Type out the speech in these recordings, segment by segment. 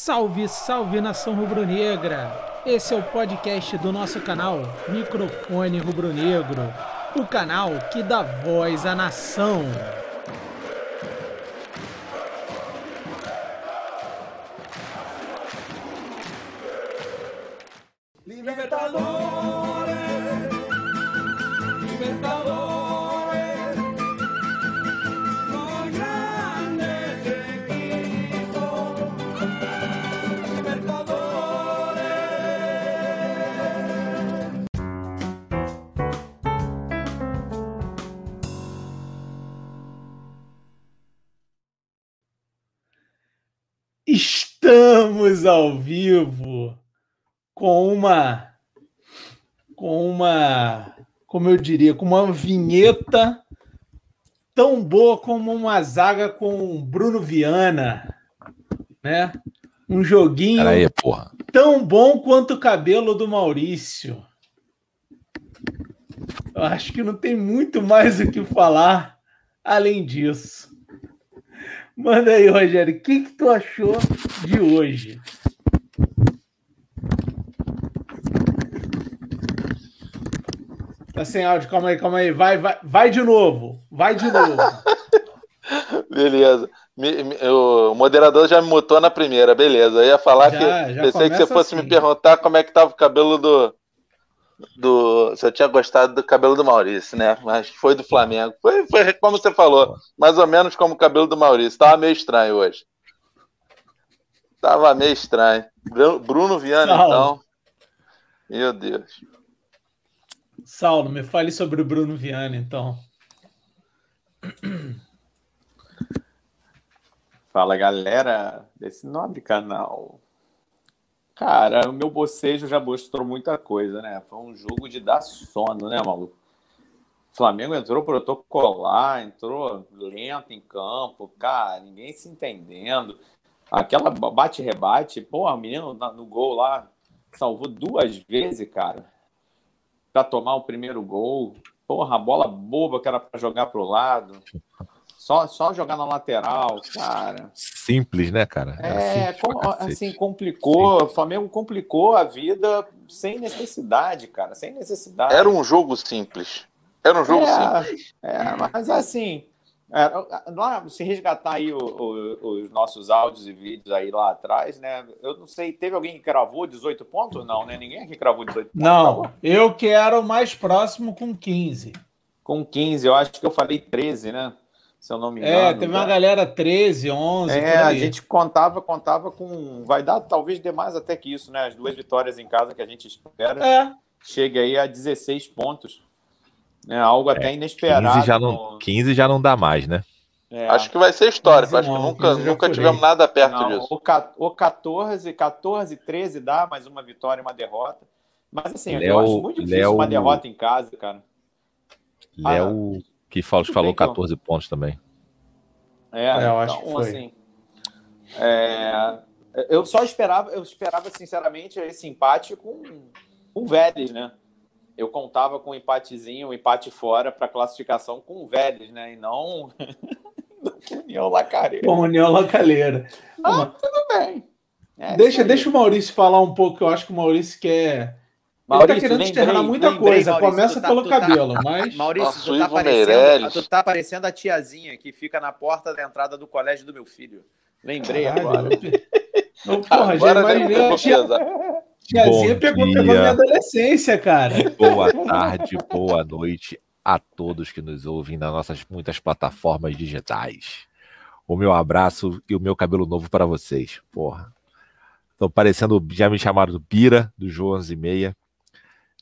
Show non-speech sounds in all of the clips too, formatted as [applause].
Salve, salve nação rubro-negra! Esse é o podcast do nosso canal Microfone Rubro-Negro, o canal que dá voz à nação. Ao vivo com uma com uma, como eu diria, com uma vinheta tão boa como uma zaga com Bruno Viana, né? Um joguinho aí, tão bom quanto o cabelo do Maurício. Eu acho que não tem muito mais o que falar além disso. Manda aí, Rogério, o que, que tu achou de hoje? Tá sem áudio, calma aí, calma aí. Vai, vai, vai de novo. Vai de novo. [laughs] Beleza. Me- me- o moderador já me mutou na primeira, beleza. Eu ia falar Já, que já pensei que você fosse assim. me perguntar como é que tava o cabelo do. do se eu tinha gostado do cabelo do Maurício, né? Mas foi do Flamengo. Foi, foi como você falou, mais ou menos como o cabelo do Maurício. Tava meio estranho hoje. Tava meio estranho. Bru- Bruno Viana, então. Meu Deus. Saulo, me fale sobre o Bruno Viana, então. Fala galera desse nobre canal. Cara, o meu bocejo já mostrou muita coisa, né? Foi um jogo de dar sono, né, maluco? O Flamengo entrou protocolar, entrou lento em campo, cara, ninguém se entendendo. Aquela bate-rebate, porra, o menino no gol lá salvou duas vezes, cara, pra tomar o primeiro gol. Porra, a bola boba que era pra jogar pro lado. Só, só jogar na lateral, cara. Simples, né, cara? É, simples com- assim, complicou. O Flamengo complicou a vida sem necessidade, cara. Sem necessidade. Era um jogo simples. Era um jogo É, simples. é, mas assim, lá, se resgatar aí o- o- os nossos áudios e vídeos aí lá atrás, né? Eu não sei, teve alguém que cravou 18 pontos? Não, né? Ninguém aqui cravou 18 pontos. Não, bom. eu quero o mais próximo com 15. Com 15, eu acho que eu falei 13, né? Se eu não me engano. É, teve uma galera 13, 11. É, a gente contava, contava com. Vai dar talvez dê mais até que isso, né? As duas vitórias em casa que a gente espera. É, Chega aí a 16 pontos. Né? Algo até inesperado. 15 já, não, no- 15 já não dá mais, né? é. Acho que vai ser histórico. Acho que nunca, eu nunca tivemos nada perto Não, disso. o, ca- o 14, 14, 13 dá mais uma vitória e uma derrota. Mas assim, eu Léo- acho muito difícil Léo- uma derrota em casa, cara. Ah, Léo, que fal- tudo falou bem que eu- 14 pontos também. É, É, eu então, acho que foi. assim. é, eu só esperava, eu esperava, sinceramente, esse empate com, com o Vélez, né? Eu contava com um empatezinho, um empate fora para classificação com o Vélez, né? E não, [laughs] não União Lacareira. com União Lacalheira. Ah, tudo bem. É, deixa, deixa o Maurício falar um pouco, que eu acho que o Maurício quer. Maurício, ele tá querendo lembrei, externar muita lembrei, coisa. Maurício, Começa tá- pelo tá- cabelo, [laughs] mas. Maurício, tu tá, parecendo, tu tá parecendo a tiazinha que fica na porta da entrada do colégio do meu filho. Lembrei Caralho, agora. eu- Porra, já Agora já imaginei. A tia. Tiazinha Bom pegou, dia. pegou minha adolescência, cara. Boa tarde, boa noite a todos que nos ouvem nas nossas muitas plataformas digitais. O meu abraço e o meu cabelo novo para vocês. Porra. Tô parecendo, já me chamaram do Pira, do João e meia.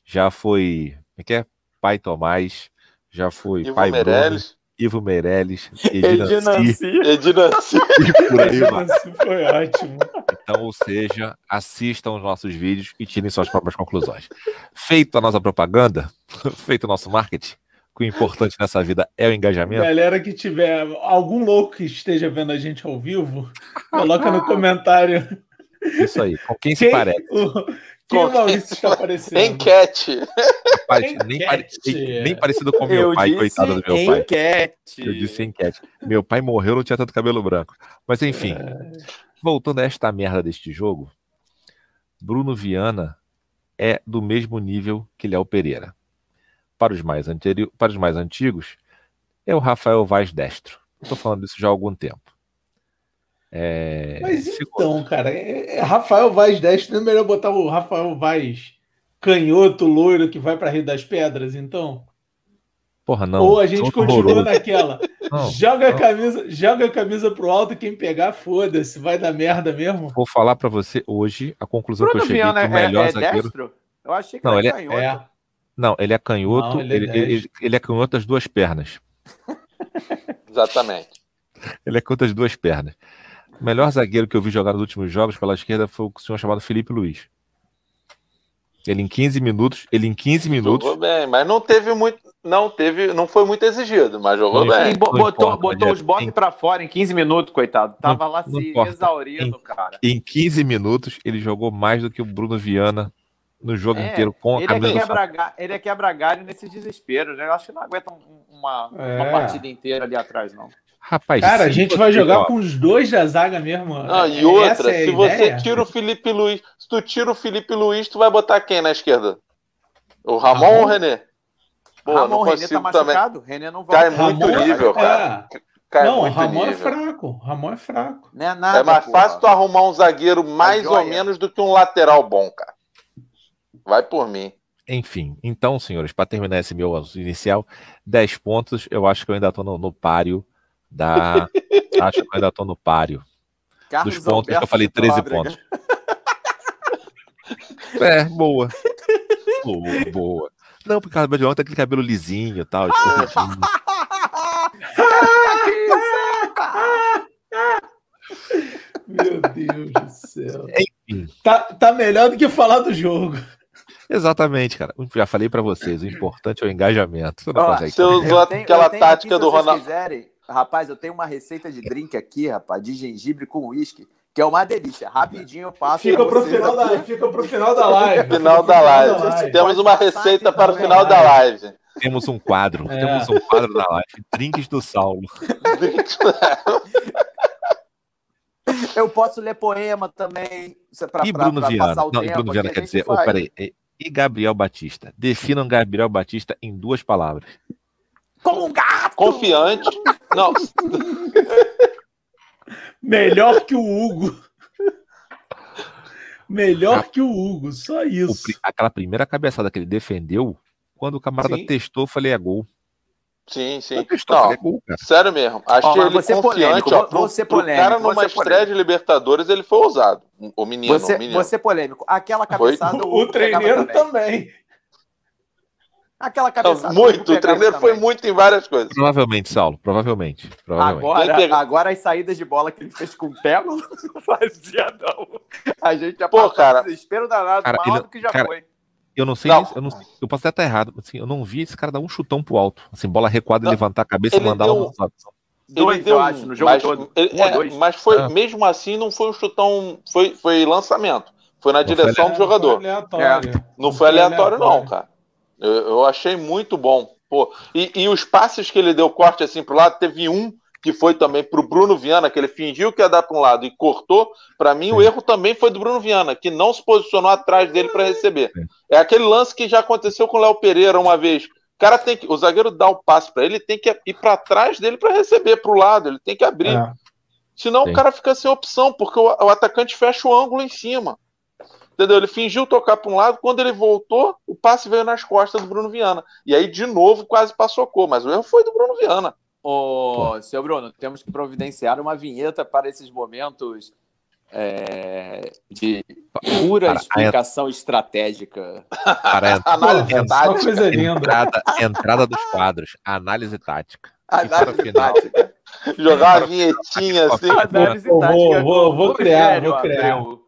Já foi, como é que é? Pai Tomás. Já foi Ivo Pai Bruno, Meirelles, Ivo Meirelles, Edina Edinanci. Edinanci. e por aí. Isso foi ótimo. Então, ou seja, assistam os nossos vídeos e tirem suas próprias conclusões. Feito a nossa propaganda, [laughs] feito o nosso marketing, que o importante nessa vida é o engajamento. Galera que tiver algum louco que esteja vendo a gente ao vivo, coloca no comentário Isso aí. Com quem se quem, parece? o, quem o Maurício está aparecendo. Enquete. Rapaz, nem, pare- nem parecido com meu Eu pai, coitado do meu pai. enquete. Eu disse enquete. Meu pai morreu, não tinha tanto cabelo branco. Mas enfim, voltando a esta merda deste jogo, Bruno Viana é do mesmo nível que Léo Pereira. Para os mais, anteri... para os mais antigos, é o Rafael Vaz Destro. Estou falando isso já há algum tempo. É... Mas então, cara, é, é Rafael Vaz 10, não é melhor botar o Rafael Vaz canhoto, loiro, que vai pra Rio das Pedras, então? Porra, não. Ou a gente continua horroroso. naquela. [laughs] Não, joga, a não. camisa, joga a camisa pro alto, quem pegar, foda-se, vai dar merda mesmo. Vou falar pra você hoje a conclusão que Bruno eu cheguei Viana que o é, melhor é zagueiro. destro? Eu achei que Não, ele é- canhoto. É. Não, ele é canhoto, Não, ele é ele, ele- é canhoto das duas pernas. [laughs] Exatamente. Ele é canhoto das duas pernas. O melhor zagueiro que eu vi jogar nos últimos jogos pela esquerda foi o senhor chamado Felipe Luiz. Ele em 15 minutos, ele em 15 minutos, Jogou bem, mas não teve muito. Não teve. Não foi muito exigido, mas jogou Foi. bem. E bo- botou, importa, botou ele é- os botes pra fora em 15 minutos, coitado. Tava lá não se importa. exaurindo, cara. em 15 minutos, ele jogou mais do que o Bruno Viana no jogo É, inteiro com a Ele é, camisa São quebra, ele é quebra galho nesse desespero, né? Eu acho que não aguenta um- uma, uma É. partida inteira ali atrás, não. Rapaz, Cara, a gente vai jogar com os dois da zaga mesmo. Não, É- e outra, é se você tira o Felipe Luiz, se tu tira o Felipe Luiz, tu vai botar quem na esquerda? O Ramon, Ramon? ou o René? Pô, Ramon, não o René tá também. machucado? René não Cai volta. muito Ramon- nível, cara. É. Cai Não, o muito Ramon é nível. fraco. Ramon é fraco. Não é nada, É mais porra. fácil tu arrumar um zagueiro mais ou menos do que um lateral bom, cara. Vai por mim. Enfim, então, senhores, para terminar esse meu inicial, 10 pontos, eu acho que eu ainda tô no, no páreo da. [laughs] acho que eu ainda tô no páreo. Carlos Dos pontos que eu falei de 13 Nóbrega. pontos. [laughs] É, boa. Boa, boa. Não, porque o cabelo de ontem tem aquele cabelo lisinho e tal. [laughs] Meu Deus do céu. Enfim. Tá, tá melhor do que falar do jogo. Exatamente, cara. Já falei pra vocês, o importante é o engajamento. Você não Ó, consegue. Você usou aquela eu tenho aqui, tática se do vocês Ronaldo. quiserem, rapaz, eu tenho uma receita de drink aqui, rapaz, de gengibre com uísque, que é uma delícia. Rapidinho eu passo. Fica pra pro, vocês final aqui. da, fica pro final da live. [laughs] Final da live. Temos uma receita aqui para o também, final da live. Temos um quadro. É. Temos um quadro na live. Drinks do Saulo. [laughs] Eu posso ler poema também. Pra, E pra- Bruno pra Viana. passar o Não, e tempo Bruno Viana quer dizer. Oh, peraí. E e Gabriel Batista? Definam Gabriel Batista em duas palavras. Como um gato! Confiante. Não, [laughs] Melhor que o Hugo. Melhor que o Hugo, só O isso. pri- aquela primeira cabeçada que ele defendeu, quando o camarada Sim. testou, eu falei, é gol. sim, sim. Testou, Não, falei, é gol, cara. sério mesmo. Achei Ó, ele vou ser confiante. polêmico, ó, vou- vou pro- ser pro polêmico, cara vou numa estreia de Libertadores, ele foi ousado. O menino, Você, o menino. você polêmico. Aquela Foi. cabeçada. O, Hugo pegava treineiro também. também. Aquela cabeçada. Muito, o treinador foi muito em várias coisas. Provavelmente, Saulo. Provavelmente. provavelmente. Agora, agora as saídas de bola que ele fez com o pé não [laughs] fazia, não. A gente já Pô, passou cara. um desespero danado, Cara, mal ele- do que já cara, foi. Eu não sei, Não. eu, não, eu posso até estar errado. Assim, eu não vi esse cara dar um chutão pro alto. Assim, bola recuada, Não. levantar a cabeça e mandar deu- uma. Dois, deu eu acho, no jogo mas, todo. ele- é, mas foi, Ah. mesmo assim, não foi um chutão, foi, foi lançamento. Foi na Não foi direção do É, jogador. foi aleatório. Não foi aleatório, não, cara. Eu, eu achei muito bom. Pô, e, e os passes que ele deu corte assim pro lado, teve um que foi também pro Bruno Viana, que ele fingiu que ia dar para um lado e cortou. Para mim, o Sim. erro também foi do Bruno Viana, que não se posicionou atrás dele para receber. Sim. É aquele lance que já aconteceu com o Léo Pereira uma vez. O cara tem que, o zagueiro dá o passe para ele, ele tem que ir para trás dele para receber pro lado, ele tem que abrir. É. Senão Sim. o cara fica sem opção, porque o, o atacante fecha o ângulo em cima. Entendeu? Ele fingiu tocar para um lado, quando ele voltou, o passe veio nas costas do Bruno Viana. E aí, de novo, quase passou cor, mas o erro foi do Bruno Viana. Ô, seu Bruno, temos que providenciar uma vinheta para esses momentos é, de pura Para- explicação estratégica. Para a [laughs] Análise Porra, tática. só coisa linda. entrada, entrada dos quadros. Análise tática. E Análise final, tática. Jogar uma vinhetinha assim. Análise Vou- tática. vou- vou o criar, vou criar. Abreu.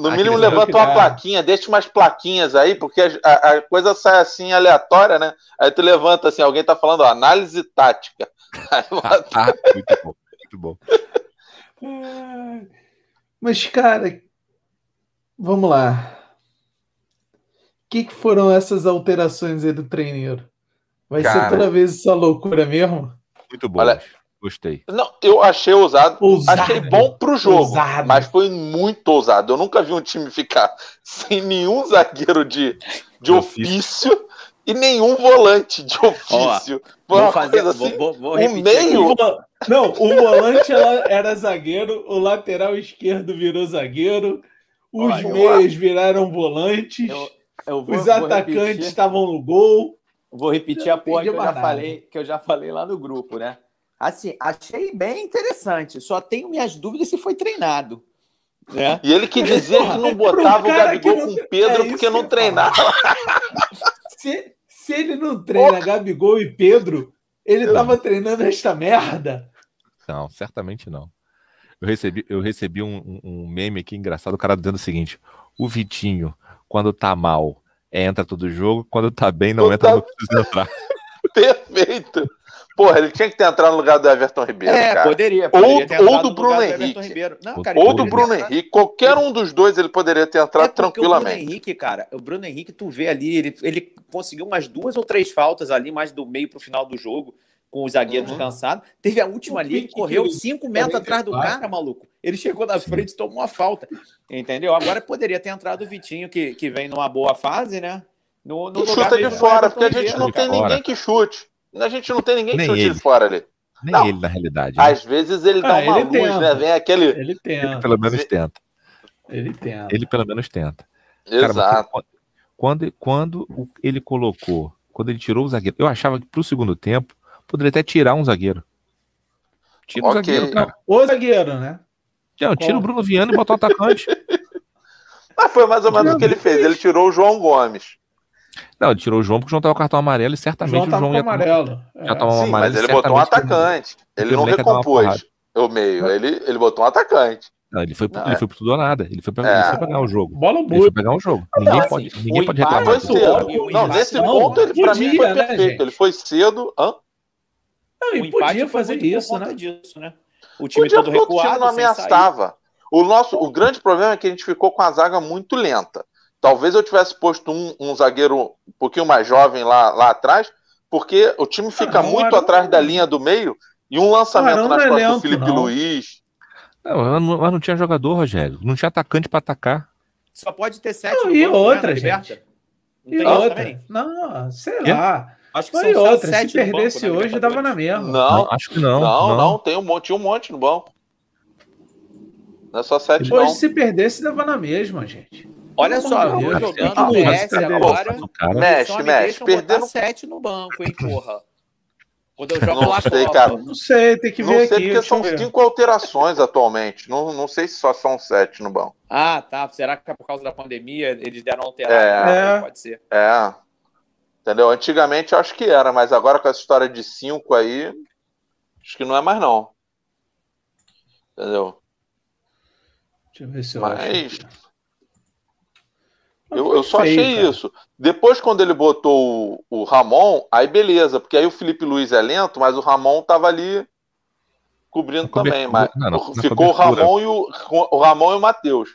No mínimo, levanta uma dá. plaquinha, deixa umas plaquinhas aí, porque a, a- coisa sai assim aleatória, né? Aí tu levanta assim, alguém tá falando, ó, análise tática. [laughs] [laughs] Ah, muito bom. Muito bom. Mas, cara, vamos lá. O que, que foram essas alterações aí do treineiro? Vai ser Cara. toda vez essa loucura mesmo? Muito bom. Olha, Gostei. Não, eu achei ousado. Ousado. Achei bom pro jogo, Ousado. mas foi muito ousado. Eu nunca vi um time ficar [laughs] sem nenhum zagueiro de, de ofício. ofício e nenhum volante de ofício. foi Vou fazer, coisa vou, assim. vou, vou o meio- aqui. Não, o volante era zagueiro, o lateral esquerdo virou zagueiro, os Olha, eu meias viraram volantes, Eu, eu vou, os atacantes estavam no gol. vou repetir a porra que eu, já falei, que eu já falei lá no grupo, né? Assim, achei bem interessante. Só tenho minhas dúvidas se foi treinado. Né? E ele que dizia que não [laughs] botava o Gabigol não- com o Pedro é porque que não treinava. [laughs] Se, se ele não treina Gabigol e Pedro, ele tava treinando esta merda. Não, certamente não. Eu recebi, eu recebi um, um- meme aqui engraçado, o cara dizendo o seguinte: o Vitinho, quando tá mal, entra todo jogo, quando tá bem, não Quando entra, tá- não precisa entrar. [laughs] Perfeito. Porra, ele tinha que ter entrado no lugar do Everton Ribeiro, É, cara. poderia. poderia Ou- ter ou do no Bruno Henrique. Não, Ou cara, Ou ele do Bruno Henrique. Qualquer um dos dois ele poderia ter entrado É porque O Bruno tranquilamente. Henrique, cara, o Bruno Henrique, tu vê ali, ele, ele conseguiu umas duas ou três faltas ali, mais do meio pro final do jogo, com os zagueiros Uhum. cansados. Teve a última ali, ele que correu ele- cinco metros atrás do 44? cara, maluco. Ele chegou na frente e tomou uma falta. Entendeu? Agora poderia ter entrado o Vitinho, que, que vem numa boa fase, né? No, no E lugar chuta de fora, porque a gente não tem ninguém que chute. A gente não tem ninguém que ele. fora ali. Nem Não. ele, na realidade. né? Às vezes ele dá Ah, uma ele luz, tenta. né? Vem aquele. Ele Ele tenta, pelo menos tenta. ele tenta. Ele pelo menos tenta. Cara, Exato. foi- quando, quando ele colocou, quando ele tirou o zagueiro, eu achava que pro segundo tempo poderia até tirar um zagueiro. Tira o Ok. zagueiro, cara. O zagueiro, né? Não, tira o Bruno Viana e bota o atacante. [laughs] Mas foi mais ou menos o que ele fez. Ele tirou o João Gomes. Não, ele tirou o João porque o João tava com cartão amarelo e O certamente João o João ia tomar- amarelo. já É. Sim, amarelo. mas ele botou um atacante. Ele o não recompôs o meio. Ele, ele botou um atacante. Não, ele foi, pro- Não, ele é. foi pro tudo ou nada. Ele foi, pra, É. ele foi pegar o jogo. Bola Ele foi boa. pegar o jogo. Não, Ninguém assim, pode, o ninguém pode reclamar. Foi o cedo. Não, nesse não, ponto ele pra mim podia, foi né, perfeito. gente? Ele foi cedo. Hã? Não, O e empate podia foi fazer isso, né? disso, né? O time Podia todo porque o time recuado, não sair. ameaçava. O nosso, o grande problema é que a gente ficou com a zaga muito lenta. Talvez eu tivesse posto um, um zagueiro um pouquinho mais jovem lá, lá atrás, porque o time fica Ah, não, muito Arão- atrás da linha do meio e um lançamento nas não é costas do lento, Felipe não. Luiz. Não, mas não, mas não tinha jogador, Rogério. Não tinha atacante pra atacar. Só pode ter sete Não, e banco, né, outra, liberta? gente? Não E outra. também? Não, sei Quê? lá. Acho que Não, são só outra, se sete no banco, perdesse na hoje, dava na mesma. Não, Não, acho que não. não, não, tem um monte, tinha um monte no banco. Não é só sete, Hoje, não. se perdesse, dava na mesma, gente. Olha só, eu jogando o cadê? agora, Mexe, mexe. Perdendo. botar sete no banco, hein, porra. Quando eu jogo Não lá sei, cara. Não sei, tem que Não ver sei aqui. porque deixa são eu ver. cinco alterações atualmente. Não, não sei se só são sete no banco. Ah, tá. Será que é por causa da pandemia eles deram alterado? É. Ah, Pode ser. É. Entendeu? Antigamente eu acho que era, mas agora com essa história de cinco aí, acho que não é mais não. Entendeu? Deixa eu ver se eu Mas- acho. Eu, eu só achei isso. Depois, quando ele botou o, o Ramon, aí beleza, porque aí o Felipe Luiz é lento, mas o Ramon tava ali cobrindo também. Mas não, na ficou o. Ramon e o, o Ramon e o Matheus.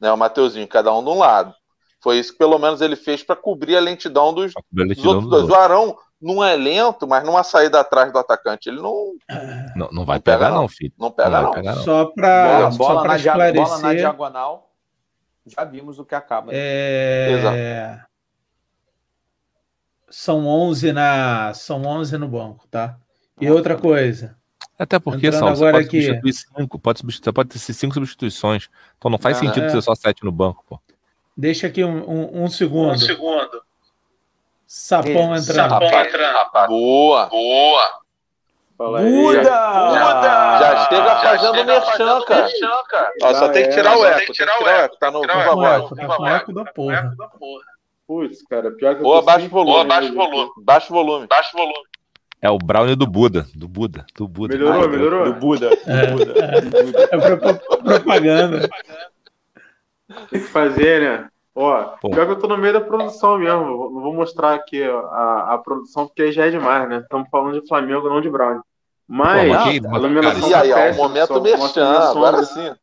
Né, o Mateuzinho, cada um de um lado. Foi isso que pelo menos ele fez para cobrir a lentidão dos, a dos lentidão outros dos dois. outros. O Arão não é lento, mas numa saída atrás do atacante, ele não, Não, não vai Não pega, pegar, não. não, filho. não pega, vai não. pegar, não. Só para esclarecer. bola na diagonal. Já vimos o que acaba. É... São 11 na são 11 no banco, tá? E outra coisa, Até porque, Entrando Sal, agora pode aqui. substituir cinco, pode substituir, pode ter cinco substituições. Então não faz Ah, sentido é. ser só sete no banco, pô. deixa aqui um, um, um segundo. segundo. Sapão entrando. Rapaz, rapaz, boa, boa. Fala aí. Muda! Já chega fazendo merchan, cara. Ó, só Já tem que é, tirar o eco. tem que tirar o eco. Tá no Viva eco. Voz. eco, tá eco da porra. Putz, cara, pior que eu baixa sem o volume. Boa, baixa o volume. Baixa o volume. Baixa o volume. É o Brownie do Buda. Do Buda. Do Buda. Melhorou, Ai, melhorou? Do Buda. É, Do Buda. É pro- propaganda. Tem que fazer, né? Ó, Pô. pior que eu tô no meio da produção mesmo. Não vou mostrar aqui a, a produção, porque aí já é demais, né? Estamos falando de Flamengo, não de Brown. Mas Pô, a ok, iluminação E aí, tá ó, o momento sombra. Agora sim.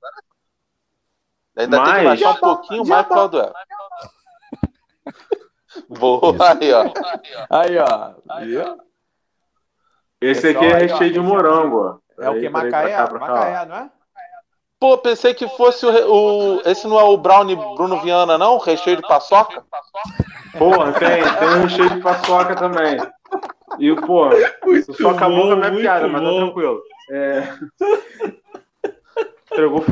Ainda tem que Mas- baixar um pouquinho mais por causa do eco. [laughs] Boa, aí, ó. Aí, ó. Viu? Esse Pessoal, aqui é aí, ó. recheio de morango, ó. É o que? pra Macaé? pra. Macaé, não é? Pô, pensei que fosse o, o- Esse não é o Brownie Bruno Viana, não? Recheio de paçoca? Porra, tem, tem um recheio de paçoca também. E, pô, Muito só acabou bom, com a minha piada, mas tá bom. tranquilo. É... Entregou,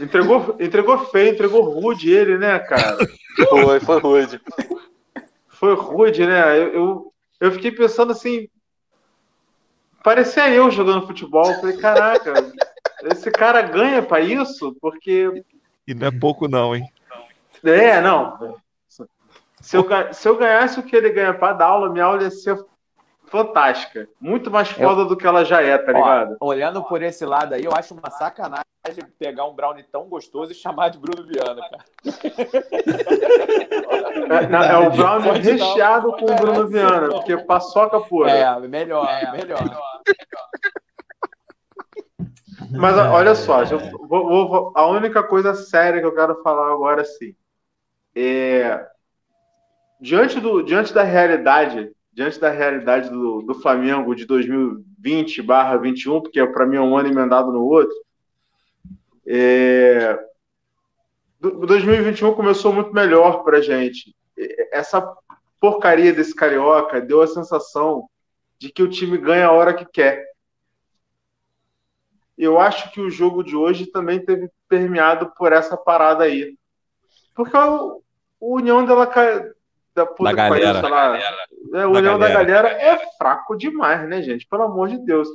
entregou, entregou feio, entregou rude ele, né, cara? Foi, foi rude. Foi rude, né? Eu, eu, eu fiquei pensando assim. Parecia eu jogando futebol. Eu falei, caraca, esse cara ganha pra isso? Porque. E não é pouco, não, hein? É, não. Se eu, se eu ganhasse o que ele ganha pra dar aula, minha aula ia ser fantástica. Muito mais foda do que ela já é, tá Ó, ligado? olhando por esse lado aí, eu acho uma sacanagem pegar um brownie tão gostoso e chamar de Bruno Viana, cara. É, não, é o brownie Pode recheado com o Bruno Viana, porque paçoca pura. É, melhor, melhor. Mas ó, olha só, eu vou- vou- a única coisa séria que eu quero falar agora sim é diante do diante da realidade, diante da realidade do, do Flamengo de 2020/21, porque para mim é um ano emendado no outro. É, do- 2021 começou muito melhor pra gente. Essa porcaria desse carioca deu a sensação de que o time ganha a hora que quer eu acho que o jogo de hoje também teve permeado por essa parada aí. Porque o União dela da puta Da galera. sei lá, é, o Da União da galera. galera é fraco demais, né, gente? Pelo amor de Deus.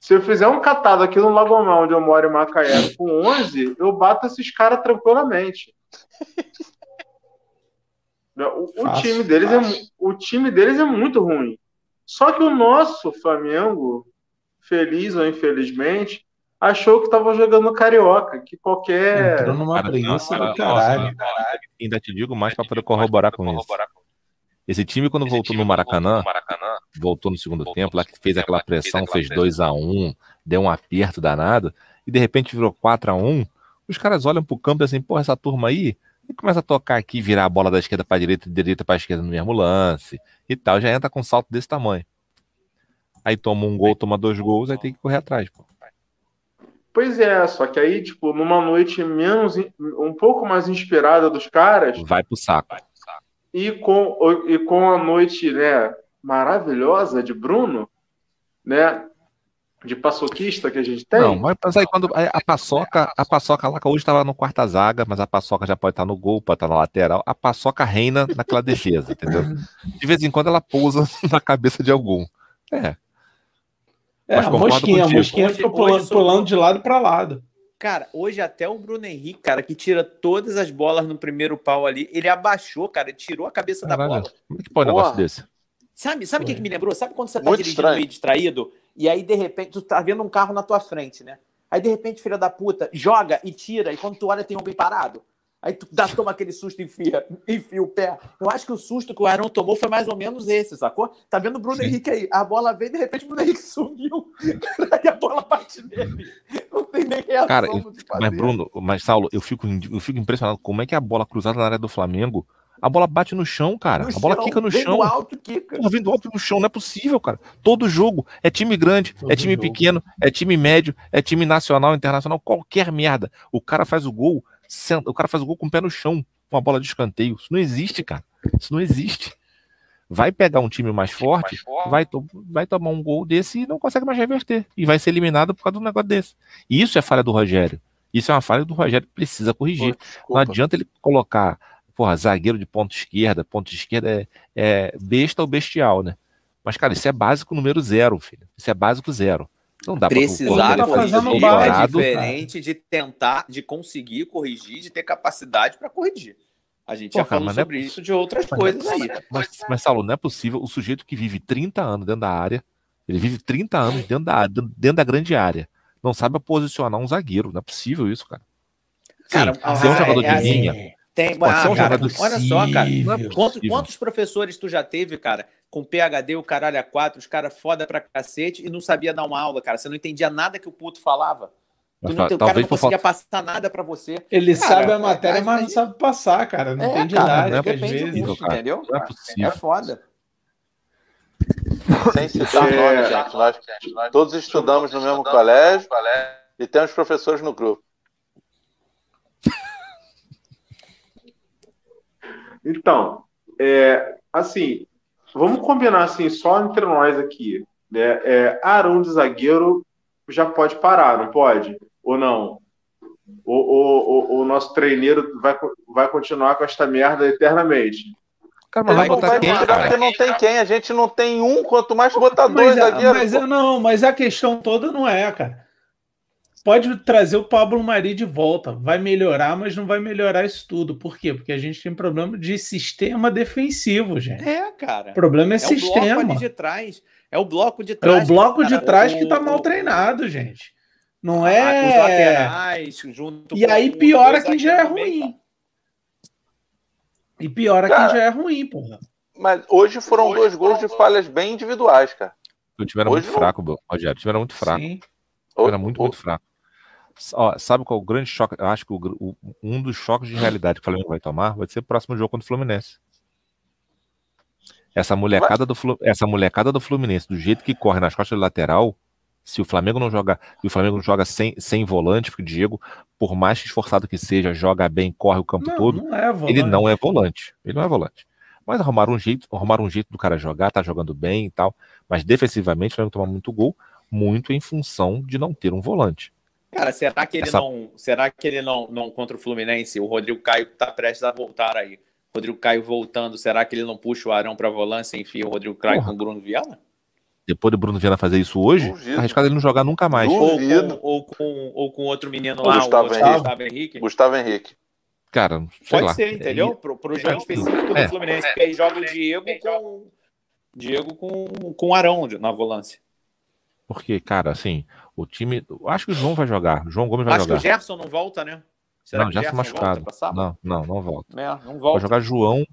Se eu fizer um catado aqui no Lagomar, onde eu moro em Macaé, com 11, eu bato esses caras tranquilamente. [laughs] O, o Fácil, time deles é, o time deles é muito ruim. Só que o nosso Flamengo, feliz ou infelizmente, achou que estava jogando carioca, que qualquer. Entrou numa Cara, do caralho. Ainda te digo mais para poder corroborar com isso. Esse time, quando voltou no Maracanã, voltou no segundo tempo, lá que fez aquela pressão, fez 2 a 1 deu um aperto danado, e de repente virou 4 a 1 os caras olham pro campo e assim, porra, essa turma aí, e começa a tocar aqui, virar a bola da esquerda pra direita, de direita pra esquerda no mesmo lance, e tal, já entra com um salto desse tamanho. Aí toma um gol, toma dois gols, aí tem que correr atrás, pô. Pois é, só que aí, tipo, numa noite menos, um pouco mais inspirada dos caras, Vai pro saco. E com, e com a noite né, maravilhosa de Bruno, né? De paçoquista que a gente tem. Não, mas aí quando a paçoca, a paçoca lá que hoje estava no quarta zaga, mas a paçoca já pode estar no gol, pode estar na lateral. A paçoca reina naquela defesa, entendeu? De vez em quando ela pousa [laughs] na cabeça de algum. É, É, Mas a mosquinha, a mosquinha fica pulando, pulando de lado para lado. Cara, hoje até o Bruno Henrique, cara, que tira todas as bolas no primeiro pau ali, ele abaixou, cara, tirou a cabeça da bola. como é que pode um negócio desse? Sabe, sabe o que, que me lembrou? Sabe quando você tá Muito dirigindo estranho. meio distraído e aí de repente tu tá vendo um carro na tua frente, né? Aí de repente, filha da puta, joga e tira e quando tu olha tem alguém parado. Aí tu dá, toma aquele susto e enfia, enfia o pé. Eu acho que o susto que o Arão tomou foi mais ou menos esse, sacou? Tá vendo o Bruno Sim. Henrique aí? A bola veio e de repente o Bruno Henrique sumiu. [laughs] Aí a bola bate nele. Não tem nem reação Cara, do fazer. Mas, Bruno, mas Saulo, eu fico, eu fico impressionado como é que a bola cruzada na área do Flamengo, a bola bate no chão, cara. No a bola chão, quica no vem chão. do alto, quica. Porra, vindo alto no chão, não é possível, cara. Todo jogo é time grande, Todo é time jogo. pequeno, é time médio, é time nacional, internacional, qualquer merda. O cara faz o gol, senta- o cara faz o gol com o pé no chão, com a bola de escanteio. Isso não existe, cara. Isso não existe. Vai pegar um time mais forte, vai, to- vai tomar um gol desse e não consegue mais reverter. E vai ser eliminado por causa de um negócio desse. E isso é falha do Rogério. Isso é uma falha do Rogério que precisa corrigir. Não adianta ele colocar, porra, zagueiro de ponta esquerda, ponta esquerda é, é besta ou bestial, né? Mas, cara, isso é básico número zero, filho. Isso é básico zero. Não dá Precisar pra corrigir básico, é cara. diferente de tentar, de conseguir corrigir, de ter capacidade para corrigir. A gente já falou é sobre isso de outras Mas- coisas aí. Mas, mas, Saulo, não é possível o sujeito que vive 30 anos dentro da área, ele vive 30 anos dentro da, dentro da grande área, não sabe posicionar um zagueiro. Não é possível isso, cara. Sim, Cara, ser um ah, jogador é de assim, linha, Tem, Pode ser um ah, cara, jogador olha só, cara. é Quantos, quantos professores tu já teve, cara, com PHD, o caralho a quatro, os caras foda pra cacete e não sabia dar uma aula, cara? Você não entendia nada que o puto falava. Tu não, o cara não conseguia falta. passar nada pra você. Ele Cara, sabe a é- matéria, é- mas não sabe passar, cara. Não É, tem didática, às vezes. cara. entendeu? Não é É foda. Sem citar É. nome, gente. Nós, todos estudamos no mesmo colégio e temos professores no grupo. Então, é, assim, vamos combinar assim, só entre nós aqui. Né? É, Arão de zagueiro já pode parar, não pode? Ou não? O, o, o, o nosso treineiro vai, vai continuar com esta merda eternamente. Cara, mas vai não botar vai quem, porque não tem quem. A gente não tem um, quanto mais botar dois Mas, a- zagueiros. mas não, mas a questão toda não é, cara. Pode trazer o Pablo Mari de volta, vai melhorar, mas não vai melhorar isso tudo. Por quê? Porque a gente tem problema de sistema defensivo, gente. É, cara. O problema é, É o bloco sistema. ali de trás. É o bloco de É trás. o bloco de cara. trás O- que tá mal treinado, gente. Não Ah, Os é. laterais, junto E com aí os piora quem já é ruim. E piora Cara, quem já é ruim, porra. Mas hoje foram dois gols de falhas bem individuais, cara. O time era Hoje muito não. fraco, Rogério. O time era muito fraco. Sim. Era muito, muito fraco. Ó, sabe qual é o grande choque? Eu acho que o o- um dos choques de realidade que o Flamengo vai tomar vai ser o próximo jogo contra o Fluminense. Essa molecada, do, essa molecada do Fluminense, do jeito que corre nas costas do lateral, se o Flamengo não joga, se o Flamengo não joga sem, sem volante, porque o Diego, por mais esforçado que seja, joga bem, corre o campo Não, todo, não é ele não é volante. Ele não é volante. Mas arrumaram um jeito, arrumaram um jeito do cara jogar, tá jogando bem e tal. Mas defensivamente o Flamengo toma muito gol, muito em função de não ter um volante. Cara, será que ele Essa- não. Será que ele não, não contra o Fluminense? O Rodrigo Caio tá prestes a voltar aí. Rodrigo Caio voltando, será que ele não puxa o Arão pra volância e enfia o Rodrigo Caio Porra. com o Bruno Viana? Depois do Bruno Viana fazer isso hoje, Duvido. tá arriscado ele não jogar nunca mais. Ou com, ou, com, ou com outro menino O lá, Gustavo o Henrique. Gustavo Henrique? Gustavo Henrique. Cara, sei Pode lá. ser, entendeu? Pro, pro jogo específico do É. Fluminense. Porque aí joga o Diego com. Diego com, com o Arão na volância. Porque, cara, assim, o time. eu Acho que o João vai jogar. O João Gomes vai Acho jogar. que o Gerson não volta, né? Será não, que Gerson machucado. Não, não, não volta. É, não Vai volta. jogar João.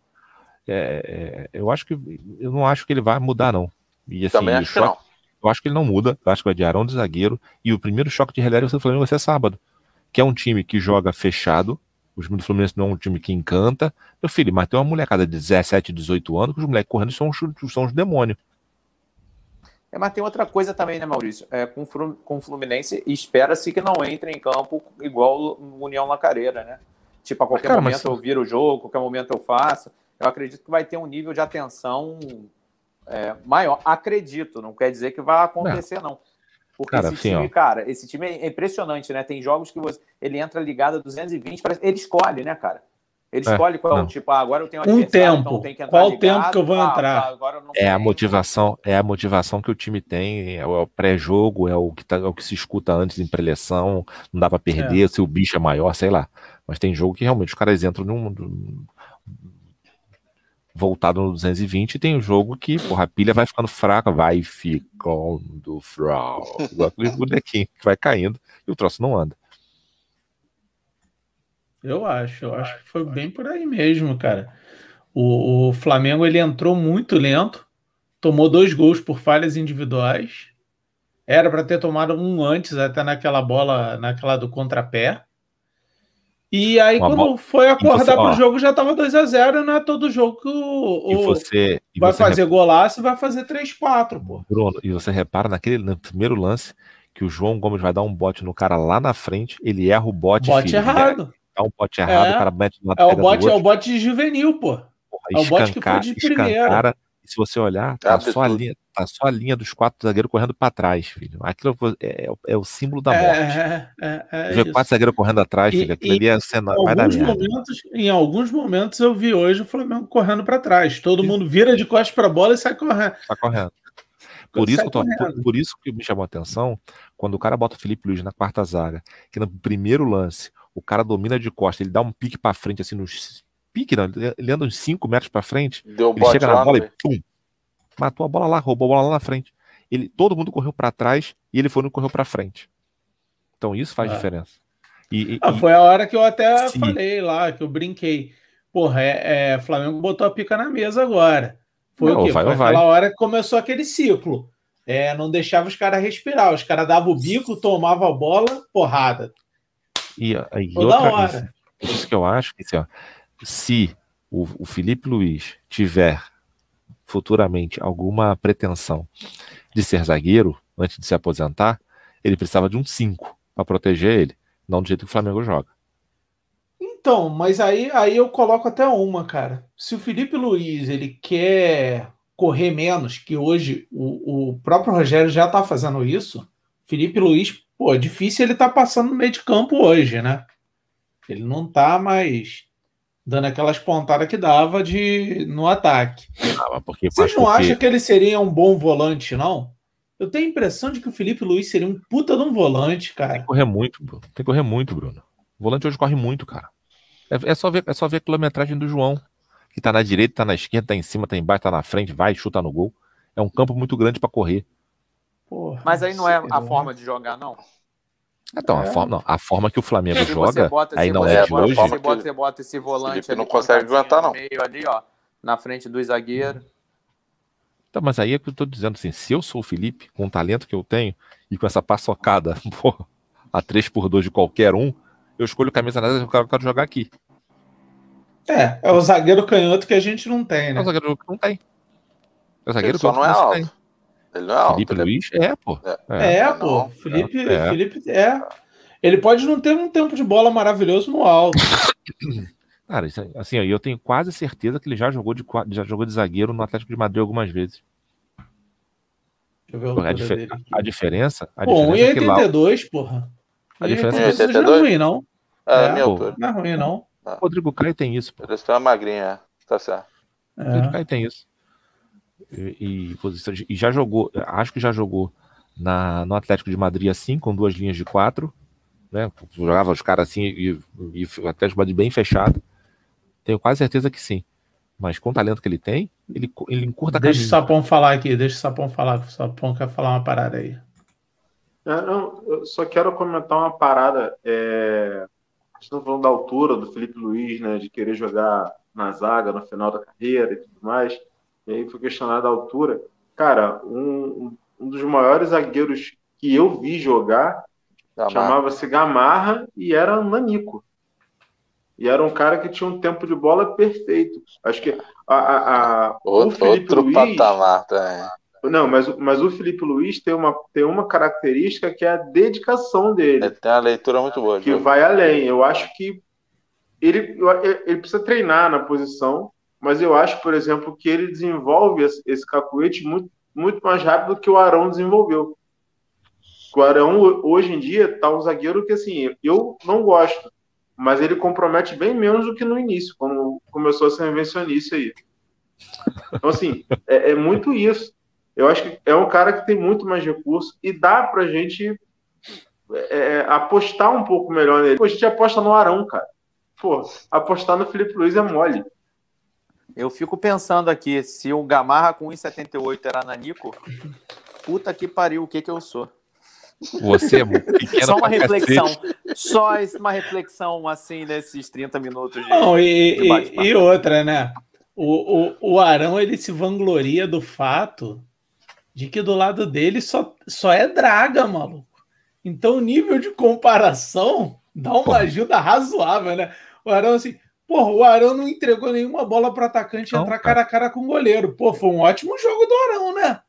é, é, eu acho que. Eu não acho que ele vai mudar, não. E assim, Também o acho que choque- não. eu acho que ele não muda. Eu acho que vai de Arão de zagueiro. E o primeiro choque de realidade do Flamengo vai ser sábado. Que é um time que joga fechado. O time do Fluminense não é um time que encanta. Meu filho, mas tem uma molecada de 17, 18 anos que os moleques correndo são, são os demônios. É, mas tem outra coisa também, né, Maurício? É, com, o Fluminense, espera-se que não entre em campo igual o União Lacareira, né? Tipo, a qualquer Cara, mas- momento eu viro o jogo, a qualquer momento eu faço. Eu acredito que vai ter um nível de atenção é, maior. Acredito, não quer dizer que vai acontecer, não. Porque Cara, esse assim, time, cara, esse time é impressionante, né? Tem jogos que você, ele entra ligado a 220, parece, ele escolhe, né, cara? Ele É, escolhe qual, não. tipo, ah, agora eu tenho Um adversário, tempo. então tem que entrar Qual o ligado. tempo que eu vou Ah, entrar? agora eu não É a tenho. motivação, é a motivação que o time tem, é o, é o pré-jogo, é o que tá, é o que se escuta antes em preleção, não dá pra perder, se o bicho é maior, sei lá. Mas tem jogo que realmente os caras entram num, num- voltado no 220 e tem o jogo que, porra, a pilha vai ficando fraca, vai ficando igual aquele [laughs] bonequinho que vai caindo e o troço não anda. Eu acho, eu acho que foi bem por aí mesmo, cara. O, o Flamengo ele entrou muito lento, tomou dois gols por falhas individuais. Era para ter tomado um antes, até naquela bola, naquela do contrapé. E aí, Uma quando bola- foi acordar ó. pro jogo, já tava 2 a 0 não é todo jogo que o, E o- você, e vai você fazer golaço e vai fazer 3-4, pô. Bruno, e você repara naquele no primeiro lance que o João Gomes vai dar um bote no cara lá na frente, ele erra o bote, Bote filho, errado. Dá um bote errado, É. o cara mete na É o bote, é o bote de juvenil, pô. porra, é o bote que foi de primeira. e se você olhar, tá Absurdo. só, a linha, tá só a linha dos quatro zagueiros correndo pra trás, filho. Aquilo é, é- é o símbolo da morte. É, é, é, é Ver quatro zagueiros correndo atrás, E- filho, aquilo e- ali é cena, Em vai dar momentos, em alguns momentos eu vi hoje o Flamengo correndo para trás. Todo mundo vira de costas para a bola e sai correndo. Tá correndo. Por isso, tô- por, por isso que me chamou a atenção quando o cara bota o Felipe Luiz na quarta zaga, que no primeiro lance o cara domina de costa, ele dá um pique pra frente, assim, nos. Pique, não, ele anda uns 5 metros pra frente, Deu ele chega na bola e pum! Matou a bola lá, roubou a bola lá na frente. Ele, todo mundo correu pra trás e ele foi no correu pra frente. Então isso faz Ah. diferença. E, e- Ah, foi a hora que eu até Sim. falei lá, que eu brinquei. Porra, é, é, Flamengo botou a pica na mesa agora. Foi Não, o quê? vai, foi vai. aquela hora que começou aquele ciclo. É, não deixava os caras respirar. Os caras davam o bico, tomavam a bola, porrada. E, e outra, hora. Isso, isso que eu acho que assim, se o, o Felipe Luiz tiver futuramente alguma pretensão de ser zagueiro antes de se aposentar, ele precisava de um 5 para proteger ele, não do jeito que o Flamengo joga. Então, mas aí, aí eu coloco até uma, cara. Se o Felipe Luiz ele quer correr menos, que hoje o, o próprio Rogério já tá fazendo isso, Felipe Luiz, pô, é difícil ele tá passando no meio de campo hoje, né? Ele não tá mais dando aquelas pontadas que dava de no ataque. Ah, porque, Vocês não porque- acham que ele seria um bom volante, não? Eu tenho a impressão de que o Felipe Luiz seria um puta de um volante, Tem cara. que correr muito, Bruno. Tem que correr muito, Bruno. O volante hoje corre muito, cara. É, é só ver, é só ver a quilometragem do João. Que tá na direita, tá na esquerda, tá em cima, tá embaixo, tá na frente, vai, chuta no gol. É um campo muito grande pra correr. Porra, Mas aí não é a forma de jogar, não. Então, a, É. forma, não, a forma que o Flamengo joga, bota, aí não você é de bota, hoje. Você bota, você bota esse volante ali, não consegue aguentar, não. no meio ali, ó, na frente dos zagueiros. Então, mas aí é que eu tô dizendo assim, se eu sou o Felipe, com o talento que eu tenho, e com essa paçocada, [laughs] a 3 por 2 de qualquer um, eu escolho camisa nada eu quero, eu quero jogar aqui. É, é o zagueiro canhoto que a gente não tem, É né? o zagueiro que não tem. É o zagueiro Ele só que não é alto. tem. Ele não é alto. Felipe ele é- Luiz é, pô. É, É, pô. não. Felipe, É. Felipe é. Ele pode não ter um tempo de bola maravilhoso no alto. [coughs] Cara, é- assim, eu tenho quase certeza que ele já jogou de já jogou de zagueiro no Atlético de Madrid algumas vezes. Deixa eu ver a A, dife- dele a diferença, a Pô, diferença é que lá 1,82, porra. A diferença 1,82 é não é ruim, não. É, É, pô. Não é ruim, não. o Rodrigo Caio tem isso, pô. Ele é uma magrinha, é. Tá certo. O Rodrigo É. Caio tem isso. E, e e já jogou, acho que já jogou na, no Atlético de Madrid assim, com duas linhas de quatro, né? Jogava os caras assim e, e o Atlético de Madrid bem fechado. Tenho quase certeza que sim. Mas com o talento que ele tem, ele, ele encurta Deixa o caminho. Sapão falar aqui, deixa o Sapão falar, que o Sapão quer falar uma parada aí. É, não, eu só quero comentar uma parada. É... Estão falando da altura do Felipe Luiz, né? De querer jogar na zaga no final da carreira e tudo mais. E aí foi questionado a altura. Cara, um, um dos maiores zagueiros que eu vi jogar chamava-se Gamarra e era um Nanico. E era um cara que tinha um tempo de bola perfeito. Acho que a, a, a- o Outro, Felipe outro Luiz. patamar também. Não, mas, o- mas o Felipe Luiz tem uma, tem uma característica que é a dedicação dele, Ele tem uma leitura muito boa. que viu? vai além. Eu acho que ele, ele precisa treinar na posição, mas eu acho, por exemplo, que ele desenvolve esse, cacuete muito, muito mais rápido do que o Arão desenvolveu. O Arão, hoje em dia, tá um zagueiro que, assim, eu não gosto, mas ele compromete bem menos do que no início, quando começou a ser invencionice aí. Então, assim, é, é muito isso. Eu acho que é um cara que tem muito mais recurso e dá pra gente é, apostar um pouco melhor nele. A gente aposta no Arão, cara. Pô, apostar no Felipe Luiz é mole. Eu fico pensando aqui, se o Gamarra com 1,78 era Nanico, puta que pariu, o que que eu sou? Você é [laughs] pequeno Só uma cacete. reflexão, só uma reflexão assim nesses 30 minutos de... Não, e, de e, e outra, né? O, o, o Arão ele se vangloria do fato de que do lado dele só, só é draga, maluco. Então o nível de comparação dá uma Porra. ajuda razoável, né? O Arão, assim, porra, o Arão não entregou nenhuma bola para atacante Não, entrar cara. a cara com o goleiro. Pô, foi um ótimo jogo do Arão, né?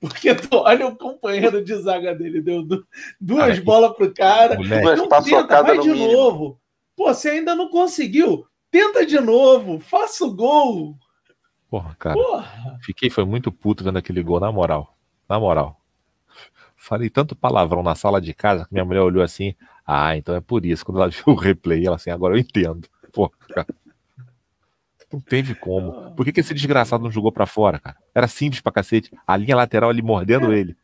Porque [laughs] tu olha o companheiro de zaga dele, deu du- duas Cara, bolas pro cara. Moleque, Não tenta, vai de mínimo. novo. Pô, você ainda não conseguiu. Tenta de novo, faça o gol. porra, cara. Porra. Fiquei, foi muito puto vendo aquele gol, na moral. Na moral. Falei tanto palavrão na sala de casa que minha mulher olhou assim. Ah, então é por isso. Quando ela viu o replay, ela assim, agora eu entendo. Pô, cara. Não teve como. Por que, que esse desgraçado não jogou pra fora, cara? Era simples pra cacete. A linha lateral ali mordendo ele.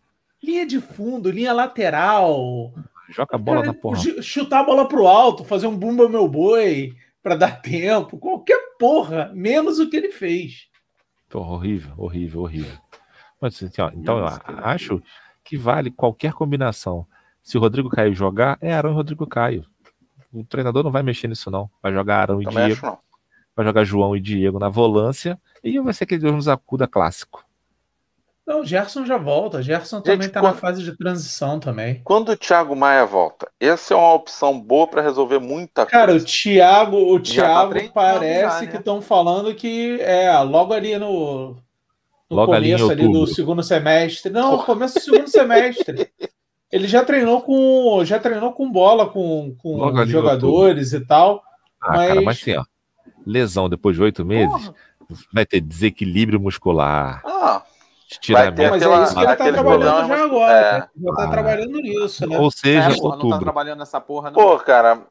Linha de fundo, linha lateral. Joga a bola Cara, na porra. chu- Chutar a bola pro alto, fazer um bumba meu boi pra dar [laughs] tempo. Qualquer porra, menos o que ele fez. Porra, horrível, horrível, horrível. Mas, assim, ó, então eu acho que vale qualquer combinação. Se o Rodrigo Caio jogar, é Arão e Rodrigo Caio. O treinador não vai mexer nisso, não. Vai jogar Arão e Também Diego. acho não. vai jogar João e Diego na volância e vai ser aquele Deus nos acuda clássico. Não, o Gerson já volta. Gerson também tá na quando- fase de transição também. Quando o Thiago Maia volta, essa é uma opção boa para resolver muita Cara, o coisa. Thiago, o Já tá Thiago treinando parece já, né? que estão falando que é logo ali no no Logo ali começo ali do outubro. segundo semestre. Não, começo do segundo semestre. [laughs] Ele já treinou com já treinou com bola com, com jogadores e tal. Ah, cara, Mas- mas assim, ó. Lesão depois de oito meses, Porra. vai ter desequilíbrio muscular, Ah, estiramento. ter Mas aquela- é isso que ele tá trabalhando já agora. é. Já tá Ah. trabalhando nisso, né? Ou seja, É, porra, não tá outubro. trabalhando nessa porra, não. pô, cara,